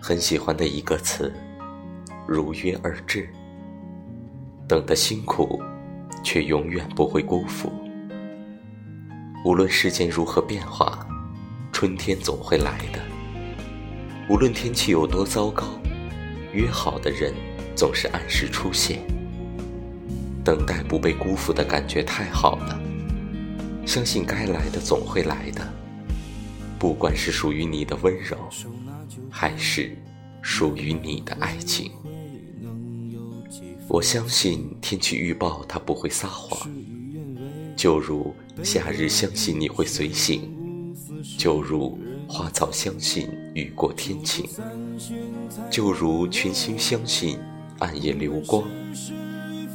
很喜欢的一个词，如约而至。等的辛苦却永远不会辜负，无论时间如何变化，春天总会来的。无论天气有多糟糕，约好的人总是按时出现。等待不被辜负的感觉太好了，相信该来的总会来的。不管是属于你的温柔，还是属于你的爱情，我相信天气预报它不会撒谎。就如夏日相信你会随行，就如花草相信雨过天晴，就如群星相信暗夜流光。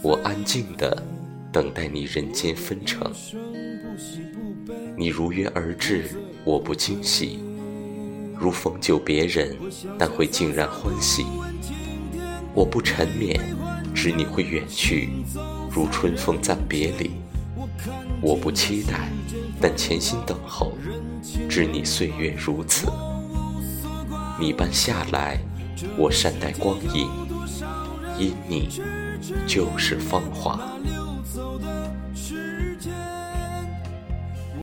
我安静的等待你人间分成，你如约而至。我不惊喜，如逢旧别人，但会竟然欢喜。我不沉湎，知你会远去，如春风暂别离。我不期待，但潜心等候，知你岁月如此。你般下来，我善待光阴，因你就是芳华。